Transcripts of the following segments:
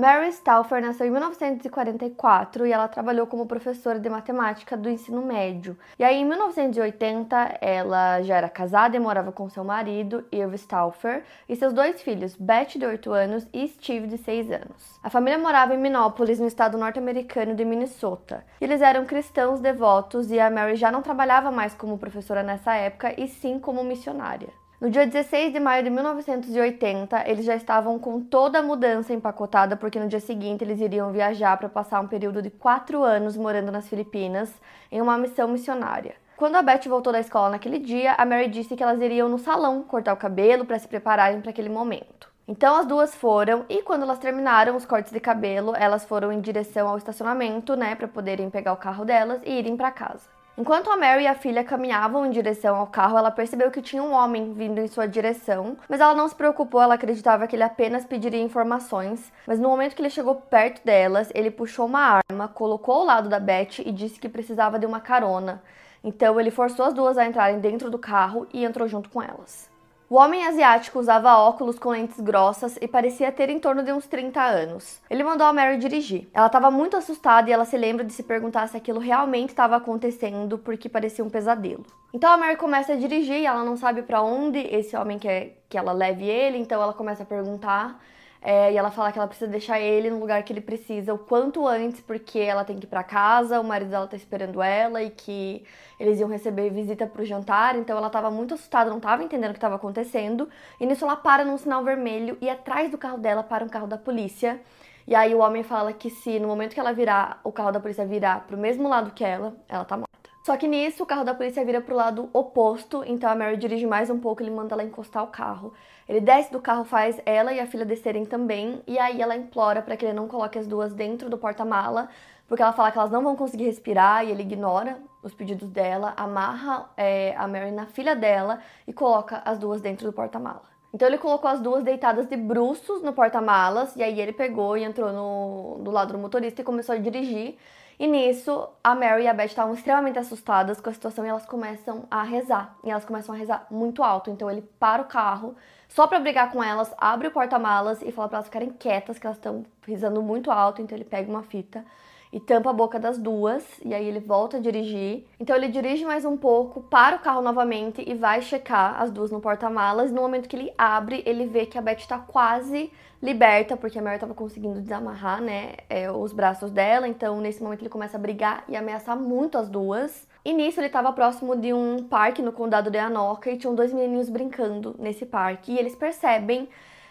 Mary Stauffer nasceu em 1944 e ela trabalhou como professora de matemática do ensino médio. E aí, em 1980, ela já era casada e morava com seu marido, Irv Stauffer, e seus dois filhos, Beth, de 8 anos, e Steve, de 6 anos. A família morava em Minneapolis, no estado norte-americano de Minnesota. Eles eram cristãos devotos e a Mary já não trabalhava mais como professora nessa época, e sim como missionária. No dia 16 de maio de 1980, eles já estavam com toda a mudança empacotada, porque no dia seguinte eles iriam viajar para passar um período de quatro anos morando nas Filipinas em uma missão missionária. Quando a Beth voltou da escola naquele dia, a Mary disse que elas iriam no salão cortar o cabelo para se prepararem para aquele momento. Então as duas foram e quando elas terminaram os cortes de cabelo, elas foram em direção ao estacionamento, né, para poderem pegar o carro delas e irem para casa. Enquanto a Mary e a filha caminhavam em direção ao carro, ela percebeu que tinha um homem vindo em sua direção, mas ela não se preocupou, ela acreditava que ele apenas pediria informações. Mas no momento que ele chegou perto delas, ele puxou uma arma, colocou ao lado da Beth e disse que precisava de uma carona. Então ele forçou as duas a entrarem dentro do carro e entrou junto com elas. O homem asiático usava óculos com lentes grossas e parecia ter em torno de uns 30 anos. Ele mandou a Mary dirigir. Ela estava muito assustada e ela se lembra de se perguntar se aquilo realmente estava acontecendo porque parecia um pesadelo. Então a Mary começa a dirigir e ela não sabe para onde esse homem quer que ela leve ele, então ela começa a perguntar. É, e ela fala que ela precisa deixar ele no lugar que ele precisa o quanto antes, porque ela tem que ir pra casa, o marido dela tá esperando ela e que eles iam receber visita pro jantar. Então ela tava muito assustada, não tava entendendo o que tava acontecendo. E nisso ela para num sinal vermelho e atrás do carro dela para um carro da polícia. E aí o homem fala que se no momento que ela virar, o carro da polícia virar pro mesmo lado que ela, ela tá morta. Só que nisso o carro da polícia vira pro lado oposto, então a Mary dirige mais um pouco, ele manda ela encostar o carro. Ele desce do carro, faz ela e a filha descerem também, e aí ela implora para que ele não coloque as duas dentro do porta-mala, porque ela fala que elas não vão conseguir respirar e ele ignora os pedidos dela, amarra é, a Mary na filha dela e coloca as duas dentro do porta-mala. Então ele colocou as duas deitadas de bruços no porta-malas e aí ele pegou e entrou no, do lado do motorista e começou a dirigir. E nisso, a Mary e a Beth estavam extremamente assustadas com a situação e elas começam a rezar. E elas começam a rezar muito alto. Então ele para o carro só para brigar com elas, abre o porta-malas e fala para elas ficarem quietas, que elas estão rezando muito alto. Então ele pega uma fita e tampa a boca das duas, e aí ele volta a dirigir. Então ele dirige mais um pouco, para o carro novamente e vai checar as duas no porta-malas. No momento que ele abre, ele vê que a Beth tá quase liberta, porque a Mary tava conseguindo desamarrar, né, é, os braços dela. Então nesse momento ele começa a brigar e ameaçar muito as duas. E nisso ele estava próximo de um parque no condado de Anoka e tinham dois menininhos brincando nesse parque. E eles percebem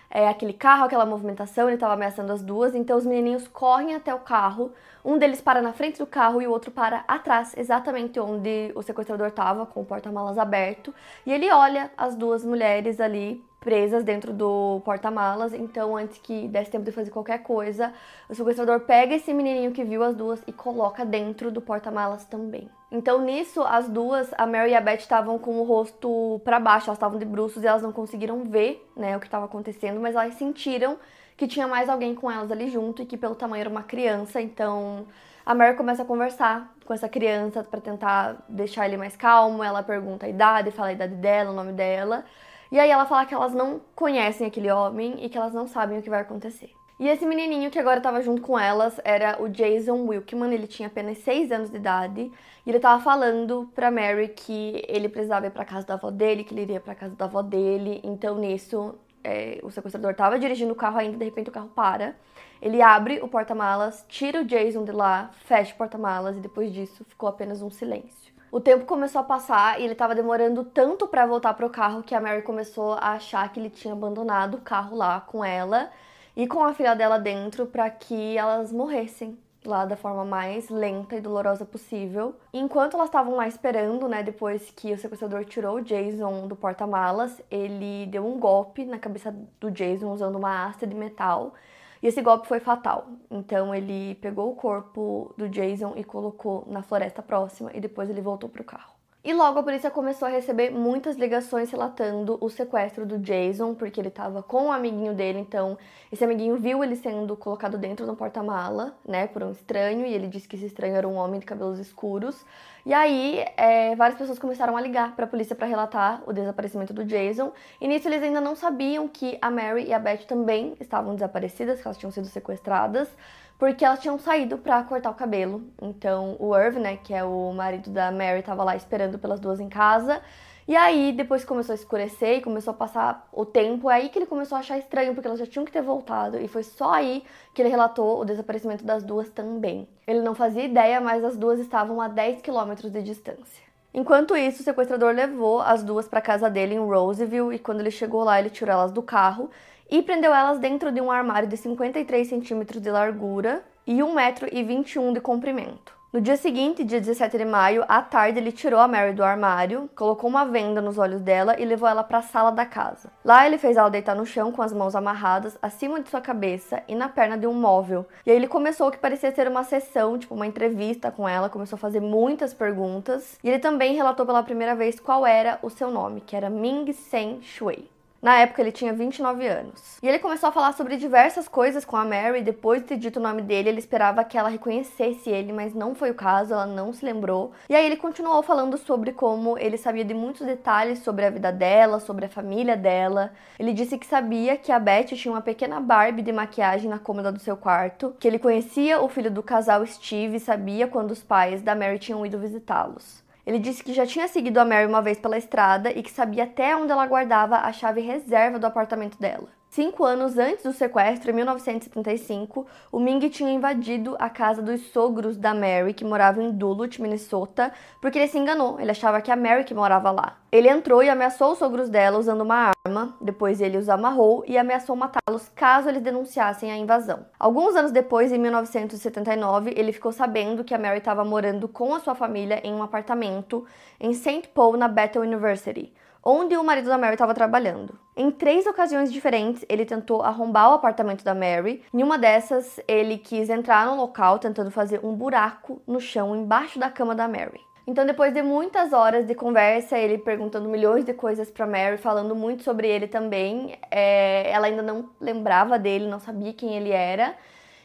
é, aquele carro, aquela movimentação, ele estava ameaçando as duas, então os menininhos correm até o carro, um deles para na frente do carro e o outro para atrás, exatamente onde o sequestrador estava, com o porta-malas aberto, e ele olha as duas mulheres ali presas dentro do porta-malas, então antes que desse tempo de fazer qualquer coisa, o sequestrador pega esse menininho que viu as duas e coloca dentro do porta-malas também. Então nisso, as duas, a Mary e a Beth estavam com o rosto para baixo, elas estavam de bruços e elas não conseguiram ver, né, o que estava acontecendo, mas elas sentiram que tinha mais alguém com elas ali junto e que pelo tamanho era uma criança, então a Mary começa a conversar com essa criança para tentar deixar ele mais calmo, ela pergunta a idade, fala a idade dela, o nome dela. E aí ela fala que elas não conhecem aquele homem e que elas não sabem o que vai acontecer. E esse menininho que agora estava junto com elas era o Jason Wilkman, ele tinha apenas 6 anos de idade, e ele estava falando pra Mary que ele precisava ir pra casa da avó dele, que ele iria pra casa da avó dele. Então nisso, é, o sequestrador estava dirigindo o carro ainda, de repente o carro para. Ele abre o porta-malas, tira o Jason de lá, fecha o porta-malas e depois disso ficou apenas um silêncio. O tempo começou a passar e ele estava demorando tanto para voltar pro carro que a Mary começou a achar que ele tinha abandonado o carro lá com ela e com a filha dela dentro para que elas morressem lá da forma mais lenta e dolorosa possível. Enquanto elas estavam lá esperando, né, depois que o sequestrador tirou o Jason do porta-malas, ele deu um golpe na cabeça do Jason usando uma haste de metal. E esse golpe foi fatal. Então ele pegou o corpo do Jason e colocou na floresta próxima e depois ele voltou pro carro. E logo a polícia começou a receber muitas ligações relatando o sequestro do Jason, porque ele estava com um amiguinho dele, então esse amiguinho viu ele sendo colocado dentro do porta-mala, né, por um estranho, e ele disse que esse estranho era um homem de cabelos escuros. E aí, é, várias pessoas começaram a ligar para a polícia para relatar o desaparecimento do Jason. E nisso eles ainda não sabiam que a Mary e a Beth também estavam desaparecidas, que elas tinham sido sequestradas porque elas tinham saído para cortar o cabelo. Então o Irv, né, que é o marido da Mary, tava lá esperando pelas duas em casa. E aí, depois começou a escurecer e começou a passar o tempo, é aí que ele começou a achar estranho, porque elas já tinham que ter voltado. E foi só aí que ele relatou o desaparecimento das duas também. Ele não fazia ideia, mas as duas estavam a 10 quilômetros de distância. Enquanto isso, o sequestrador levou as duas para casa dele em Roseville e quando ele chegou lá, ele tirou elas do carro e prendeu elas dentro de um armário de 53 centímetros de largura e 1,21m de comprimento. No dia seguinte, dia 17 de maio, à tarde, ele tirou a Mary do armário, colocou uma venda nos olhos dela e levou ela para a sala da casa. Lá, ele fez ela deitar no chão com as mãos amarradas acima de sua cabeça e na perna de um móvel. E aí ele começou o que parecia ser uma sessão, tipo uma entrevista com ela, começou a fazer muitas perguntas. E ele também relatou pela primeira vez qual era o seu nome, que era Ming Sen Shui. Na época ele tinha 29 anos. E ele começou a falar sobre diversas coisas com a Mary. Depois de ter dito o nome dele, ele esperava que ela reconhecesse ele, mas não foi o caso, ela não se lembrou. E aí ele continuou falando sobre como ele sabia de muitos detalhes sobre a vida dela, sobre a família dela. Ele disse que sabia que a Beth tinha uma pequena Barbie de maquiagem na cômoda do seu quarto, que ele conhecia o filho do casal Steve e sabia quando os pais da Mary tinham ido visitá-los. Ele disse que já tinha seguido a Mary uma vez pela estrada e que sabia até onde ela guardava a chave reserva do apartamento dela. Cinco anos antes do sequestro, em 1975, o Ming tinha invadido a casa dos sogros da Mary, que morava em Duluth, Minnesota, porque ele se enganou. Ele achava que a Mary que morava lá. Ele entrou e ameaçou os sogros dela usando uma arma. Depois ele os amarrou e ameaçou matá-los caso eles denunciassem a invasão. Alguns anos depois, em 1979, ele ficou sabendo que a Mary estava morando com a sua família em um apartamento em St. Paul, na Bethel University onde o marido da Mary estava trabalhando. Em três ocasiões diferentes, ele tentou arrombar o apartamento da Mary. Em uma dessas, ele quis entrar no local tentando fazer um buraco no chão embaixo da cama da Mary. Então, depois de muitas horas de conversa, ele perguntando milhões de coisas para Mary, falando muito sobre ele também, é, ela ainda não lembrava dele, não sabia quem ele era.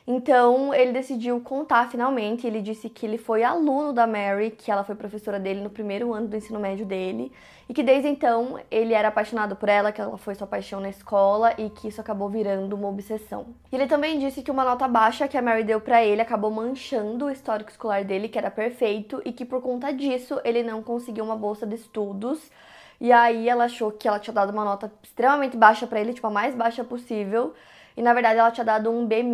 Então ele decidiu contar finalmente. Ele disse que ele foi aluno da Mary, que ela foi professora dele no primeiro ano do ensino médio dele, e que desde então ele era apaixonado por ela, que ela foi sua paixão na escola e que isso acabou virando uma obsessão. Ele também disse que uma nota baixa que a Mary deu para ele acabou manchando o histórico escolar dele, que era perfeito, e que por conta disso ele não conseguiu uma bolsa de estudos. E aí ela achou que ela tinha dado uma nota extremamente baixa para ele, tipo a mais baixa possível e na verdade ela tinha dado um B-,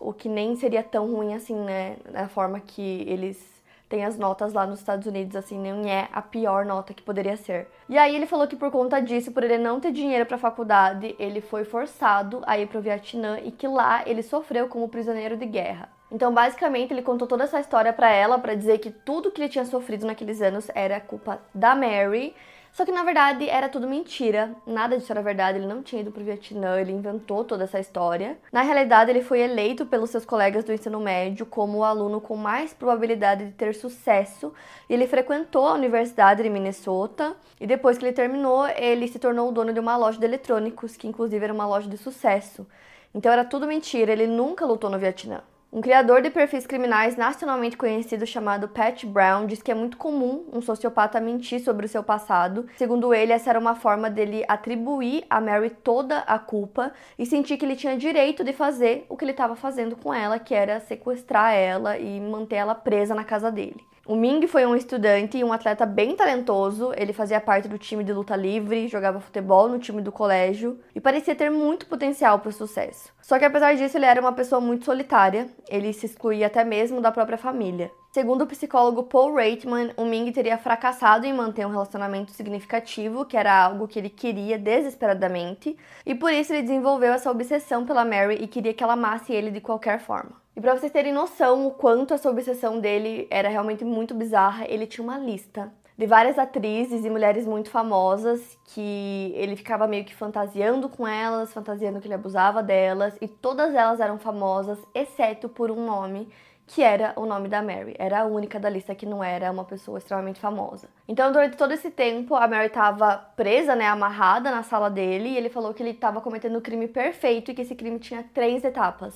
o que nem seria tão ruim assim, né? Da forma que eles têm as notas lá nos Estados Unidos, assim, nem é a pior nota que poderia ser. E aí ele falou que por conta disso, por ele não ter dinheiro para faculdade, ele foi forçado a ir pro Vietnã e que lá ele sofreu como prisioneiro de guerra. Então, basicamente, ele contou toda essa história para ela para dizer que tudo que ele tinha sofrido naqueles anos era culpa da Mary só que na verdade era tudo mentira, nada disso era verdade, ele não tinha ido pro Vietnã, ele inventou toda essa história. Na realidade, ele foi eleito pelos seus colegas do ensino médio como o aluno com mais probabilidade de ter sucesso. E ele frequentou a Universidade de Minnesota e depois que ele terminou, ele se tornou o dono de uma loja de eletrônicos, que inclusive era uma loja de sucesso. Então era tudo mentira, ele nunca lutou no Vietnã. Um criador de perfis criminais nacionalmente conhecido chamado Pat Brown diz que é muito comum um sociopata mentir sobre o seu passado. Segundo ele, essa era uma forma dele atribuir a Mary toda a culpa e sentir que ele tinha direito de fazer o que ele estava fazendo com ela, que era sequestrar ela e manter ela presa na casa dele. O Ming foi um estudante e um atleta bem talentoso. Ele fazia parte do time de luta livre, jogava futebol no time do colégio e parecia ter muito potencial para o sucesso. Só que apesar disso, ele era uma pessoa muito solitária. Ele se excluía até mesmo da própria família. Segundo o psicólogo Paul Reitman, o Ming teria fracassado em manter um relacionamento significativo, que era algo que ele queria desesperadamente, e por isso ele desenvolveu essa obsessão pela Mary e queria que ela amasse ele de qualquer forma. E para vocês terem noção o quanto essa obsessão dele era realmente muito bizarra, ele tinha uma lista de várias atrizes e mulheres muito famosas que ele ficava meio que fantasiando com elas, fantasiando que ele abusava delas, e todas elas eram famosas, exceto por um nome que era o nome da Mary. Era a única da lista que não era uma pessoa extremamente famosa. Então, durante todo esse tempo, a Mary estava presa, né, amarrada na sala dele, e ele falou que ele estava cometendo o crime perfeito e que esse crime tinha três etapas.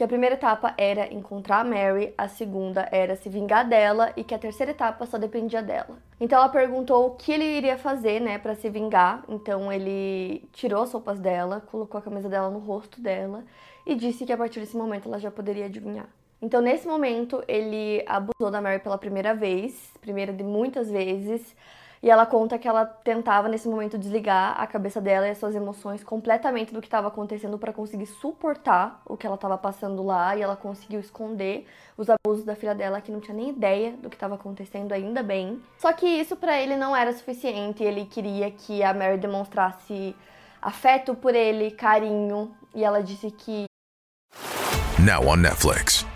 Que a primeira etapa era encontrar a Mary, a segunda era se vingar dela e que a terceira etapa só dependia dela. Então ela perguntou o que ele iria fazer, né, para se vingar. Então ele tirou as roupas dela, colocou a camisa dela no rosto dela e disse que a partir desse momento ela já poderia adivinhar. Então, nesse momento, ele abusou da Mary pela primeira vez, primeira de muitas vezes, e ela conta que ela tentava nesse momento desligar a cabeça dela e as suas emoções completamente do que estava acontecendo para conseguir suportar o que ela estava passando lá, e ela conseguiu esconder os abusos da filha dela que não tinha nem ideia do que estava acontecendo ainda bem. Só que isso para ele não era suficiente, ele queria que a Mary demonstrasse afeto por ele, carinho, e ela disse que Now on Netflix,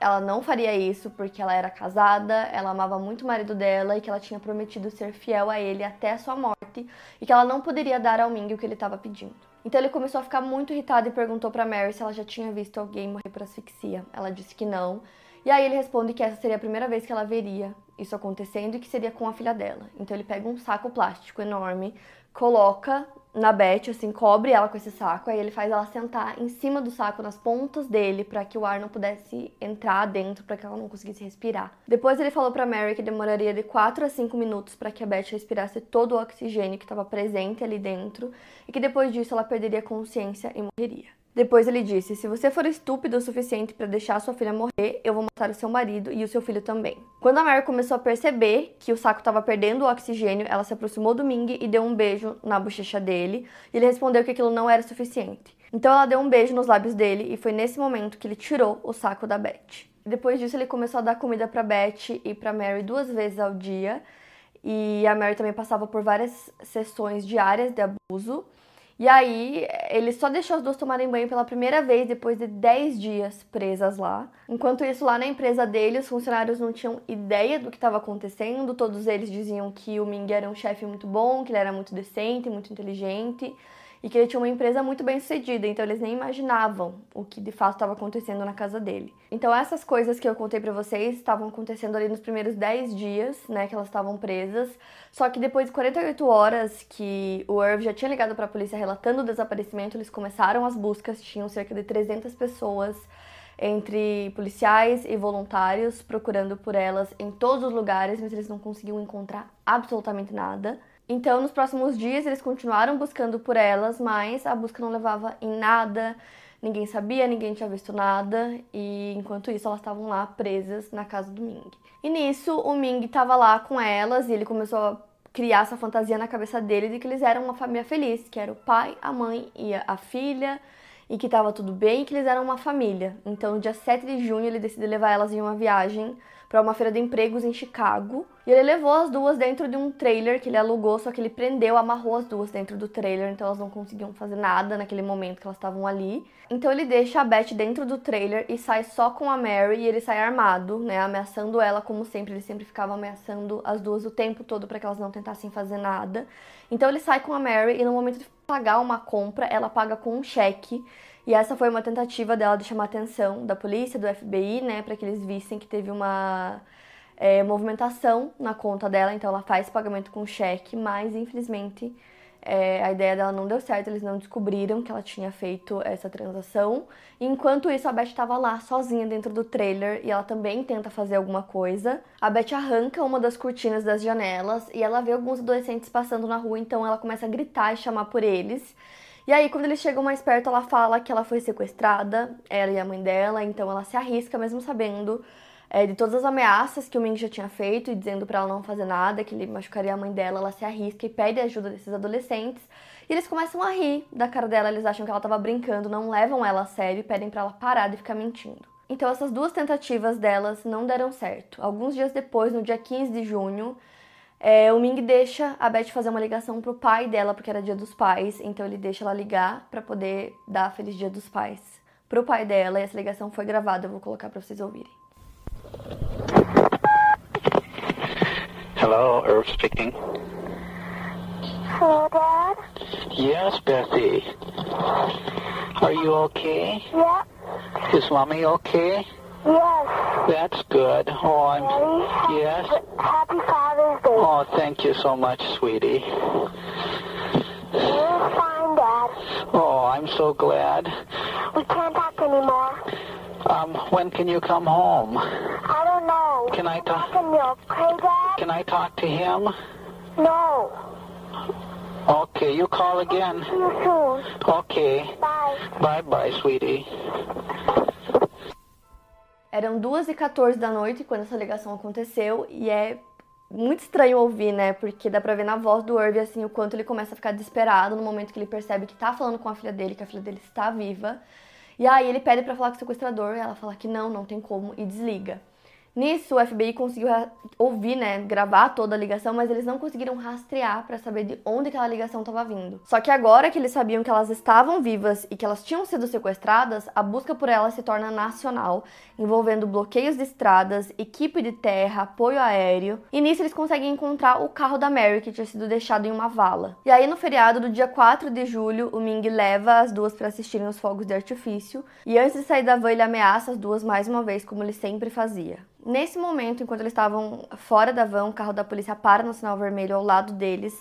ela não faria isso porque ela era casada, ela amava muito o marido dela e que ela tinha prometido ser fiel a ele até a sua morte e que ela não poderia dar ao Ming o que ele estava pedindo. Então ele começou a ficar muito irritado e perguntou para Mary se ela já tinha visto alguém morrer por asfixia. Ela disse que não. E aí ele responde que essa seria a primeira vez que ela veria isso acontecendo e que seria com a filha dela. Então ele pega um saco plástico enorme, coloca na Beth, assim, cobre ela com esse saco, aí ele faz ela sentar em cima do saco, nas pontas dele, para que o ar não pudesse entrar dentro, para que ela não conseguisse respirar. Depois ele falou para Mary que demoraria de 4 a 5 minutos para que a Beth respirasse todo o oxigênio que estava presente ali dentro, e que depois disso ela perderia consciência e morreria. Depois ele disse: Se você for estúpido o suficiente para deixar sua filha morrer, eu vou matar o seu marido e o seu filho também. Quando a Mary começou a perceber que o saco estava perdendo o oxigênio, ela se aproximou do Ming e deu um beijo na bochecha dele. E ele respondeu que aquilo não era suficiente. Então ela deu um beijo nos lábios dele e foi nesse momento que ele tirou o saco da Beth. Depois disso, ele começou a dar comida para Beth e para Mary duas vezes ao dia. E a Mary também passava por várias sessões diárias de abuso. E aí, ele só deixou as duas tomarem banho pela primeira vez depois de 10 dias presas lá. Enquanto isso, lá na empresa dele, os funcionários não tinham ideia do que estava acontecendo. Todos eles diziam que o Ming era um chefe muito bom, que ele era muito decente, muito inteligente e que ele tinha uma empresa muito bem sucedida, então eles nem imaginavam o que de fato estava acontecendo na casa dele. Então essas coisas que eu contei para vocês estavam acontecendo ali nos primeiros 10 dias, né, que elas estavam presas. Só que depois de 48 horas que o Irv já tinha ligado para a polícia relatando o desaparecimento, eles começaram as buscas, tinham cerca de 300 pessoas entre policiais e voluntários procurando por elas em todos os lugares, mas eles não conseguiam encontrar absolutamente nada. Então, nos próximos dias, eles continuaram buscando por elas, mas a busca não levava em nada, ninguém sabia, ninguém tinha visto nada, e enquanto isso, elas estavam lá presas na casa do Ming. E nisso, o Ming estava lá com elas e ele começou a criar essa fantasia na cabeça dele de que eles eram uma família feliz, que era o pai, a mãe e a filha, e que estava tudo bem, que eles eram uma família. Então, no dia 7 de junho, ele decidiu levar elas em uma viagem para uma feira de empregos em Chicago. E ele levou as duas dentro de um trailer que ele alugou, só que ele prendeu, amarrou as duas dentro do trailer, então elas não conseguiam fazer nada naquele momento que elas estavam ali. Então ele deixa a Beth dentro do trailer e sai só com a Mary e ele sai armado, né, ameaçando ela como sempre, ele sempre ficava ameaçando as duas o tempo todo para que elas não tentassem fazer nada. Então ele sai com a Mary e no momento de pagar uma compra, ela paga com um cheque. E essa foi uma tentativa dela de chamar a atenção da polícia, do FBI, né, para que eles vissem que teve uma é, movimentação na conta dela. Então ela faz pagamento com cheque, mas infelizmente É, a ideia dela não deu certo, eles não descobriram que ela tinha feito essa transação. Enquanto isso, a Beth estava lá sozinha dentro do trailer e ela também tenta fazer alguma coisa. A Beth arranca uma das cortinas das janelas e ela vê alguns adolescentes passando na rua, então ela começa a gritar e chamar por eles. E aí, quando eles chegam mais perto, ela fala que ela foi sequestrada, ela e a mãe dela, então ela se arrisca, mesmo sabendo é, de todas as ameaças que o Ming já tinha feito e dizendo para ela não fazer nada, que ele machucaria a mãe dela, ela se arrisca e pede ajuda desses adolescentes. E eles começam a rir da cara dela, eles acham que ela tava brincando, não levam ela a sério e pedem para ela parar de ficar mentindo. Então essas duas tentativas delas não deram certo. Alguns dias depois, no dia 15 de junho, é, o Ming deixa a Beth fazer uma ligação pro pai dela, porque era dia dos pais, então ele deixa ela ligar para poder dar Feliz Dia dos Pais pro pai dela, e essa ligação foi gravada, eu vou colocar para vocês ouvirem. Hello, Irv speaking. Hello, Dad? Yes, Bethy. Are you okay? Yeah. Is Mommy okay? Yes. That's good. Oh, I'm. Daddy? Yes. Happy Father's Day. Oh, thank you so much, sweetie. You're fine, Dad. Oh, I'm so glad. We can't talk anymore. Um, when can you come home? I don't know. Can I talk? Talking you okay, Dad? Can I talk to him? No. Okay, you call again. See you soon. Okay. Bye. Bye bye, sweetie. Eram 2h14 da noite quando essa ligação aconteceu e é muito estranho ouvir, né? Porque dá pra ver na voz do Irv, assim, o quanto ele começa a ficar desesperado no momento que ele percebe que tá falando com a filha dele, que a filha dele está viva. E aí ele pede para falar com o sequestrador, e ela fala que não, não tem como, e desliga. Nisso, o FBI conseguiu ouvir, né, gravar toda a ligação, mas eles não conseguiram rastrear para saber de onde aquela ligação estava vindo. Só que agora que eles sabiam que elas estavam vivas e que elas tinham sido sequestradas, a busca por elas se torna nacional, envolvendo bloqueios de estradas, equipe de terra, apoio aéreo. E nisso eles conseguem encontrar o carro da Mary que tinha sido deixado em uma vala. E aí no feriado do dia 4 de julho, o Ming leva as duas para assistirem os fogos de artifício, e antes de sair da van ele ameaça as duas mais uma vez, como ele sempre fazia. Nesse momento, enquanto eles estavam fora da van, o carro da polícia para no sinal vermelho ao lado deles.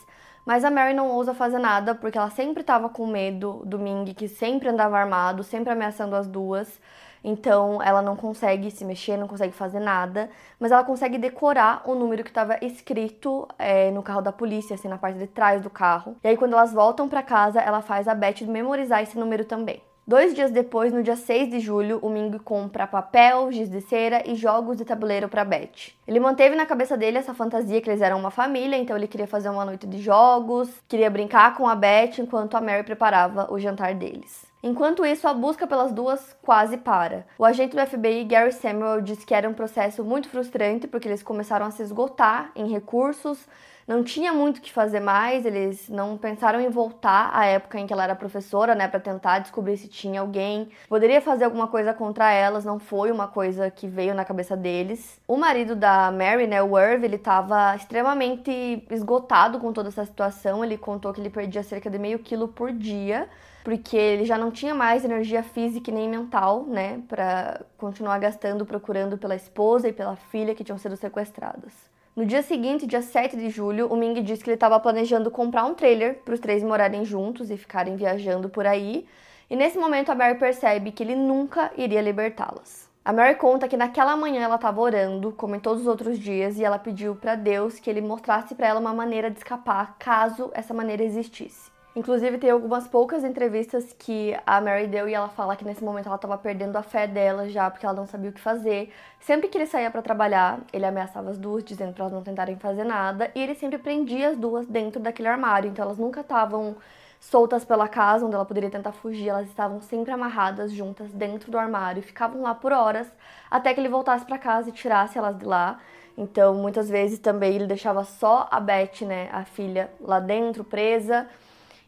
Mas a Mary não ousa fazer nada porque ela sempre estava com medo do Ming, que sempre andava armado, sempre ameaçando as duas. Então ela não consegue se mexer, não consegue fazer nada, mas ela consegue decorar o número que estava escrito é, no carro da polícia, assim, na parte de trás do carro. E aí, quando elas voltam para casa, ela faz a Beth memorizar esse número também. Dois dias depois, no dia 6 de julho, o Ming compra papel, giz de cera e jogos de tabuleiro para Beth. Ele manteve na cabeça dele essa fantasia que eles eram uma família, então ele queria fazer uma noite de jogos, queria brincar com a Beth enquanto a Mary preparava o jantar deles. Enquanto isso, a busca pelas duas quase para. O agente do FBI, Gary Samuel, disse que era um processo muito frustrante porque eles começaram a se esgotar em recursos, não tinha muito o que fazer mais, eles não pensaram em voltar à época em que ela era professora, né, para tentar descobrir se tinha alguém poderia fazer alguma coisa contra elas, não foi uma coisa que veio na cabeça deles. O marido da Mary, né, o Irv, ele estava extremamente esgotado com toda essa situação, ele contou que ele perdia cerca de meio quilo por dia, porque ele já não tinha mais energia física nem mental, né, para continuar gastando procurando pela esposa e pela filha que tinham sido sequestradas. No dia seguinte, dia 7 de julho, o Ming disse que ele estava planejando comprar um trailer para os três morarem juntos e ficarem viajando por aí. E nesse momento a Mary percebe que ele nunca iria libertá-las. A Mary conta que naquela manhã ela estava orando, como em todos os outros dias, e ela pediu para Deus que ele mostrasse para ela uma maneira de escapar, caso essa maneira existisse. Inclusive, tem algumas poucas entrevistas que a Mary deu e ela fala que nesse momento ela estava perdendo a fé dela já, porque ela não sabia o que fazer. Sempre que ele saía para trabalhar, ele ameaçava as duas, dizendo para elas não tentarem fazer nada, e ele sempre prendia as duas dentro daquele armário, então elas nunca estavam soltas pela casa onde ela poderia tentar fugir, elas estavam sempre amarradas juntas dentro do armário e ficavam lá por horas até que ele voltasse para casa e tirasse elas de lá. Então, muitas vezes também ele deixava só a Beth, né, a filha, lá dentro, presa.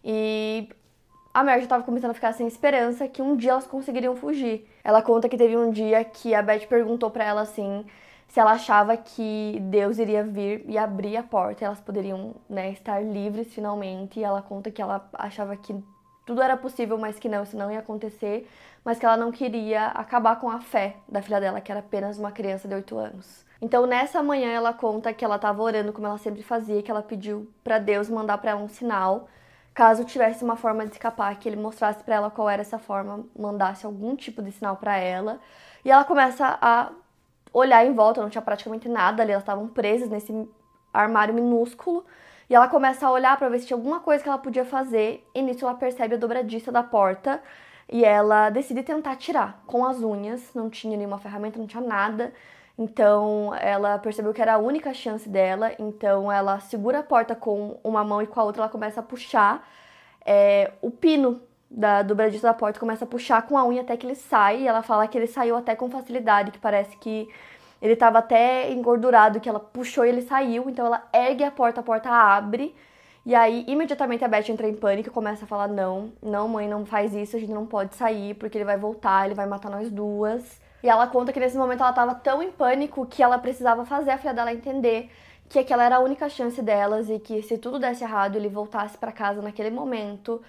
E a Mary já estava começando a ficar sem esperança que um dia elas conseguiriam fugir. Ela conta que teve um dia que a Beth perguntou para ela assim se ela achava que Deus iria vir e abrir a porta e elas poderiam né, estar livres finalmente. E ela conta que ela achava que tudo era possível, mas que não, isso não ia acontecer, mas que ela não queria acabar com a fé da filha dela, que era apenas uma criança de 8 anos. Então, nessa manhã, ela conta que ela estava orando como ela sempre fazia, que ela pediu para Deus mandar para ela um sinal caso tivesse uma forma de escapar, que ele mostrasse para ela qual era essa forma, mandasse algum tipo de sinal para ela. E ela começa a olhar em volta, não tinha praticamente nada ali, elas estavam presas nesse armário minúsculo. E ela começa a olhar para ver se tinha alguma coisa que ela podia fazer. E nisso ela percebe a dobradiça da porta e ela decide tentar tirar com as unhas. Não tinha nenhuma ferramenta, não tinha nada. Então ela percebeu que era a única chance dela. Então ela segura a porta com uma mão e com a outra ela começa a puxar é, o pino da dobradiça da porta, começa a puxar com a unha até que ele sai. E ela fala que ele saiu até com facilidade, que parece que ele estava até engordurado, que ela puxou e ele saiu. Então ela ergue a porta, a porta abre. E aí, imediatamente a Beth entra em pânico e começa a falar: Não, não, mãe, não faz isso, a gente não pode sair, porque ele vai voltar, ele vai matar nós duas. E ela conta que nesse momento ela estava tão em pânico que ela precisava fazer a filha dela entender que aquela era a única chance delas e que se tudo desse errado, ele voltasse para casa naquele momento,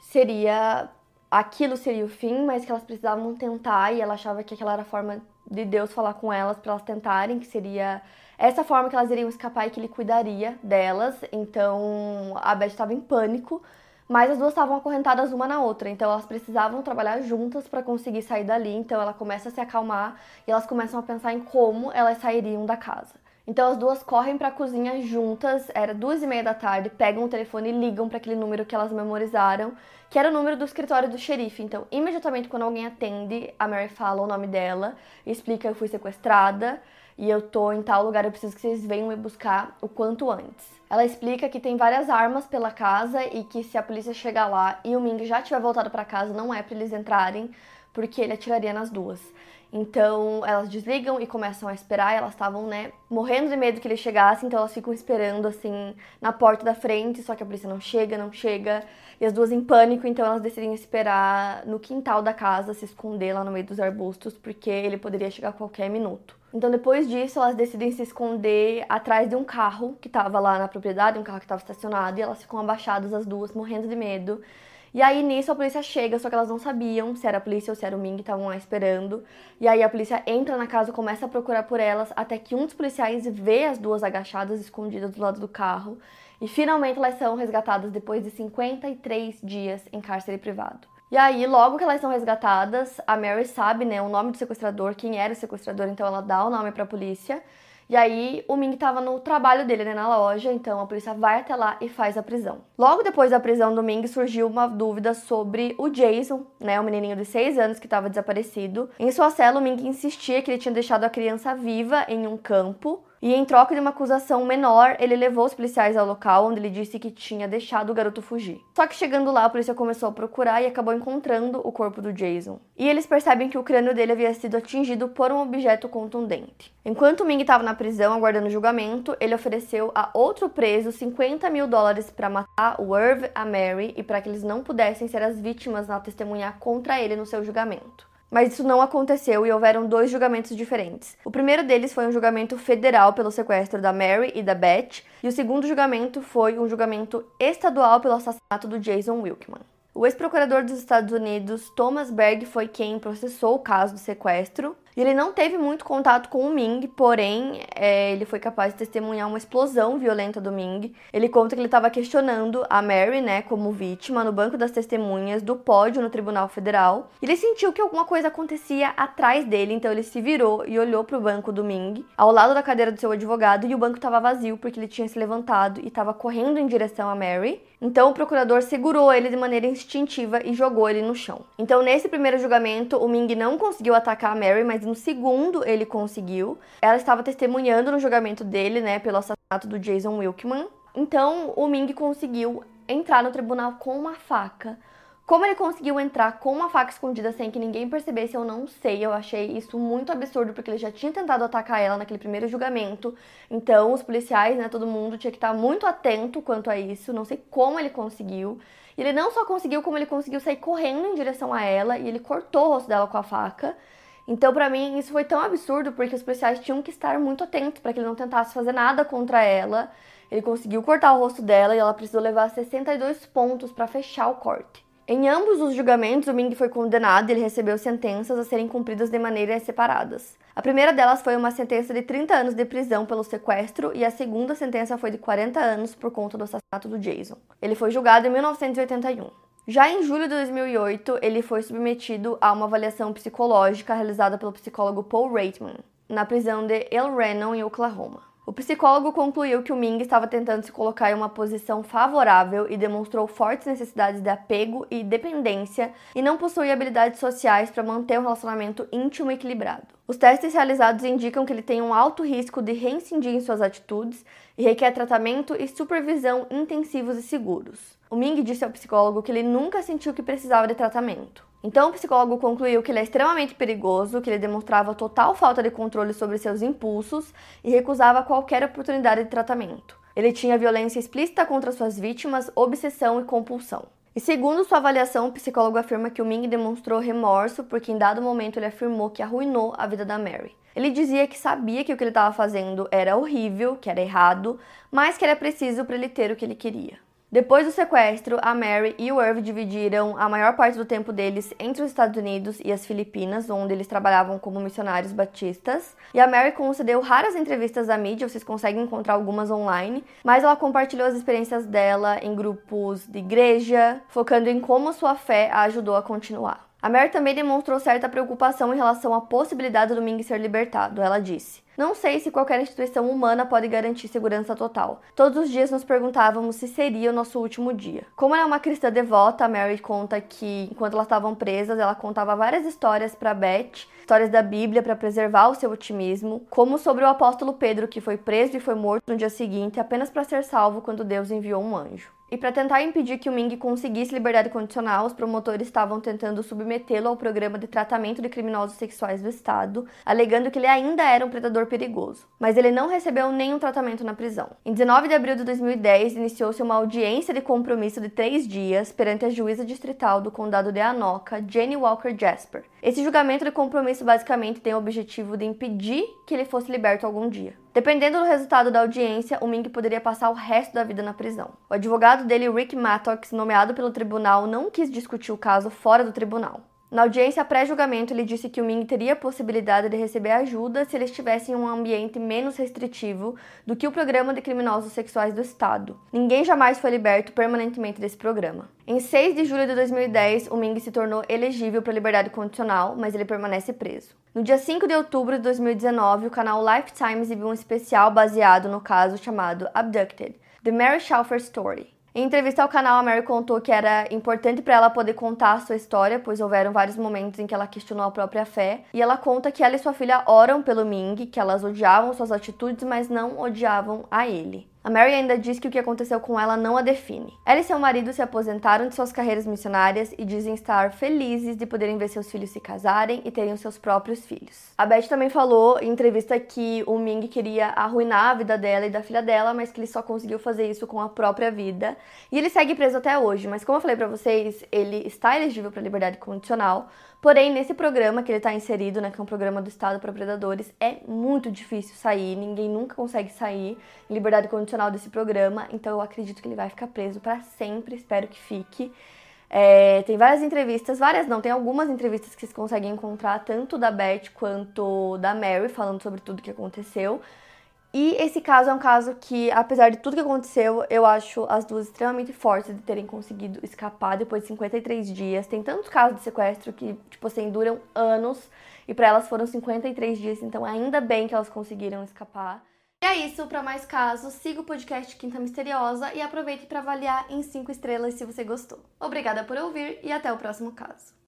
seria aquilo seria o fim, mas que elas precisavam tentar e ela achava que aquela era a forma de Deus falar com elas para elas tentarem, que seria essa forma que elas iriam escapar e que ele cuidaria delas. Então a Beth estava em pânico, mas as duas estavam acorrentadas uma na outra, então elas precisavam trabalhar juntas para conseguir sair dali. Então ela começa a se acalmar e elas começam a pensar em como elas sairiam da casa. Então as duas correm para a cozinha juntas, era duas e meia da tarde, pegam o telefone e ligam para aquele número que elas memorizaram, que era o número do escritório do xerife. Então, imediatamente quando alguém atende, a Mary fala o nome dela, explica eu fui sequestrada e eu tô em tal lugar, eu preciso que vocês venham me buscar o quanto antes. Ela explica que tem várias armas pela casa e que se a polícia chegar lá e o Ming já tiver voltado para casa, não é para eles entrarem, porque ele atiraria nas duas. Então elas desligam e começam a esperar. elas estavam, né, morrendo de medo que ele chegasse, então elas ficam esperando assim na porta da frente, só que a polícia não chega, não chega. E as duas em pânico, então elas decidem esperar no quintal da casa, se esconder lá no meio dos arbustos, porque ele poderia chegar a qualquer minuto. Então depois disso, elas decidem se esconder atrás de um carro que estava lá na propriedade, um carro que estava estacionado, e elas ficam abaixadas as duas, morrendo de medo. E aí nisso a polícia chega, só que elas não sabiam se era a polícia ou se era o Ming, estavam lá esperando. E aí a polícia entra na casa, começa a procurar por elas, até que um dos policiais vê as duas agachadas, escondidas do lado do carro. E finalmente elas são resgatadas depois de 53 dias em cárcere privado. E aí, logo que elas são resgatadas, a Mary sabe, né, o nome do sequestrador, quem era o sequestrador, então ela dá o nome para a polícia. E aí o Ming estava no trabalho dele, né, na loja, então a polícia vai até lá e faz a prisão. Logo depois da prisão do Ming surgiu uma dúvida sobre o Jason, né, o menininho de 6 anos que estava desaparecido. Em sua cela, o Ming insistia que ele tinha deixado a criança viva em um campo e em troca de uma acusação menor, ele levou os policiais ao local onde ele disse que tinha deixado o garoto fugir. Só que chegando lá, a polícia começou a procurar e acabou encontrando o corpo do Jason. E eles percebem que o crânio dele havia sido atingido por um objeto contundente. Enquanto Ming estava na prisão aguardando julgamento, ele ofereceu a outro preso 50 mil dólares para matar o Irv, a Mary e para que eles não pudessem ser as vítimas na testemunhar contra ele no seu julgamento. Mas isso não aconteceu e houveram dois julgamentos diferentes. O primeiro deles foi um julgamento federal pelo sequestro da Mary e da Beth, e o segundo julgamento foi um julgamento estadual pelo assassinato do Jason Wilkman. O ex-procurador dos Estados Unidos, Thomas Berg, foi quem processou o caso do sequestro. Ele não teve muito contato com o Ming, porém, é, ele foi capaz de testemunhar uma explosão violenta do Ming. Ele conta que ele estava questionando a Mary, né, como vítima, no banco das testemunhas do pódio no Tribunal Federal. Ele sentiu que alguma coisa acontecia atrás dele, então ele se virou e olhou para o banco do Ming, ao lado da cadeira do seu advogado, e o banco estava vazio porque ele tinha se levantado e estava correndo em direção a Mary. Então o procurador segurou ele de maneira instintiva e jogou ele no chão. Então nesse primeiro julgamento, o Ming não conseguiu atacar a Mary, mas no segundo ele conseguiu. Ela estava testemunhando no julgamento dele, né, pelo assassinato do Jason Wilkman. Então o Ming conseguiu entrar no tribunal com uma faca. Como ele conseguiu entrar com uma faca escondida sem que ninguém percebesse, eu não sei. Eu achei isso muito absurdo, porque ele já tinha tentado atacar ela naquele primeiro julgamento. Então, os policiais, né, todo mundo tinha que estar muito atento quanto a isso. Não sei como ele conseguiu. E ele não só conseguiu, como ele conseguiu sair correndo em direção a ela e ele cortou o rosto dela com a faca. Então, para mim, isso foi tão absurdo porque os policiais tinham que estar muito atentos para que ele não tentasse fazer nada contra ela. Ele conseguiu cortar o rosto dela e ela precisou levar 62 pontos para fechar o corte. Em ambos os julgamentos, o Ming foi condenado e ele recebeu sentenças a serem cumpridas de maneiras separadas. A primeira delas foi uma sentença de 30 anos de prisão pelo sequestro e a segunda sentença foi de 40 anos por conta do assassinato do Jason. Ele foi julgado em 1981. Já em julho de 2008, ele foi submetido a uma avaliação psicológica realizada pelo psicólogo Paul Reitman, na prisão de El Reno, em Oklahoma. O psicólogo concluiu que o Ming estava tentando se colocar em uma posição favorável e demonstrou fortes necessidades de apego e dependência e não possuía habilidades sociais para manter um relacionamento íntimo e equilibrado. Os testes realizados indicam que ele tem um alto risco de reincidir em suas atitudes e requer tratamento e supervisão intensivos e seguros. O Ming disse ao psicólogo que ele nunca sentiu que precisava de tratamento. Então, o psicólogo concluiu que ele é extremamente perigoso, que ele demonstrava total falta de controle sobre seus impulsos e recusava qualquer oportunidade de tratamento. Ele tinha violência explícita contra suas vítimas, obsessão e compulsão. E segundo sua avaliação, o psicólogo afirma que o Ming demonstrou remorso porque em dado momento ele afirmou que arruinou a vida da Mary. Ele dizia que sabia que o que ele estava fazendo era horrível, que era errado, mas que era preciso para ele ter o que ele queria. Depois do sequestro, a Mary e o Irv dividiram a maior parte do tempo deles entre os Estados Unidos e as Filipinas, onde eles trabalhavam como missionários batistas. E a Mary concedeu raras entrevistas à mídia, vocês conseguem encontrar algumas online, mas ela compartilhou as experiências dela em grupos de igreja, focando em como sua fé a ajudou a continuar. A Mary também demonstrou certa preocupação em relação à possibilidade do Ming ser libertado. Ela disse: Não sei se qualquer instituição humana pode garantir segurança total. Todos os dias nos perguntávamos se seria o nosso último dia. Como ela é uma cristã devota, a Mary conta que, enquanto elas estavam presas, ela contava várias histórias para Beth, histórias da Bíblia para preservar o seu otimismo, como sobre o apóstolo Pedro que foi preso e foi morto no dia seguinte apenas para ser salvo quando Deus enviou um anjo. E para tentar impedir que o Ming conseguisse liberdade condicional, os promotores estavam tentando submetê-lo ao programa de tratamento de criminosos sexuais do Estado, alegando que ele ainda era um predador perigoso. Mas ele não recebeu nenhum tratamento na prisão. Em 19 de abril de 2010, iniciou-se uma audiência de compromisso de três dias perante a juíza distrital do condado de Anoka, Jenny Walker Jasper. Esse julgamento de compromisso basicamente tem o objetivo de impedir que ele fosse liberto algum dia. Dependendo do resultado da audiência, o Ming poderia passar o resto da vida na prisão. O advogado dele, Rick Mattox, nomeado pelo tribunal, não quis discutir o caso fora do tribunal. Na audiência pré-julgamento, ele disse que o Ming teria a possibilidade de receber ajuda se ele estivesse em um ambiente menos restritivo do que o programa de criminosos sexuais do Estado. Ninguém jamais foi liberto permanentemente desse programa. Em 6 de julho de 2010, o Ming se tornou elegível para liberdade condicional, mas ele permanece preso. No dia 5 de outubro de 2019, o canal Lifetime exibiu um especial baseado no caso chamado Abducted: The Mary Schauffer Story. Em entrevista ao canal, a Mary contou que era importante para ela poder contar a sua história, pois houveram vários momentos em que ela questionou a própria fé. E ela conta que ela e sua filha oram pelo Ming, que elas odiavam suas atitudes, mas não odiavam a ele. A Mary ainda diz que o que aconteceu com ela não a define. Ela e seu marido se aposentaram de suas carreiras missionárias e dizem estar felizes de poderem ver seus filhos se casarem e terem os seus próprios filhos. A Beth também falou em entrevista que o Ming queria arruinar a vida dela e da filha dela, mas que ele só conseguiu fazer isso com a própria vida. E ele segue preso até hoje, mas como eu falei para vocês, ele está elegível para liberdade condicional. Porém, nesse programa que ele está inserido, né, que é um programa do Estado para predadores, é muito difícil sair, ninguém nunca consegue sair em liberdade condicional desse programa, então eu acredito que ele vai ficar preso para sempre, espero que fique. É, tem várias entrevistas, várias não, tem algumas entrevistas que vocês conseguem encontrar, tanto da Beth quanto da Mary, falando sobre tudo que aconteceu. E esse caso é um caso que, apesar de tudo que aconteceu, eu acho as duas extremamente fortes de terem conseguido escapar depois de 53 dias. Tem tantos casos de sequestro que, tipo assim, duram anos e para elas foram 53 dias, então ainda bem que elas conseguiram escapar. E é isso, para mais casos, siga o podcast Quinta Misteriosa e aproveite para avaliar em 5 estrelas se você gostou. Obrigada por ouvir e até o próximo caso.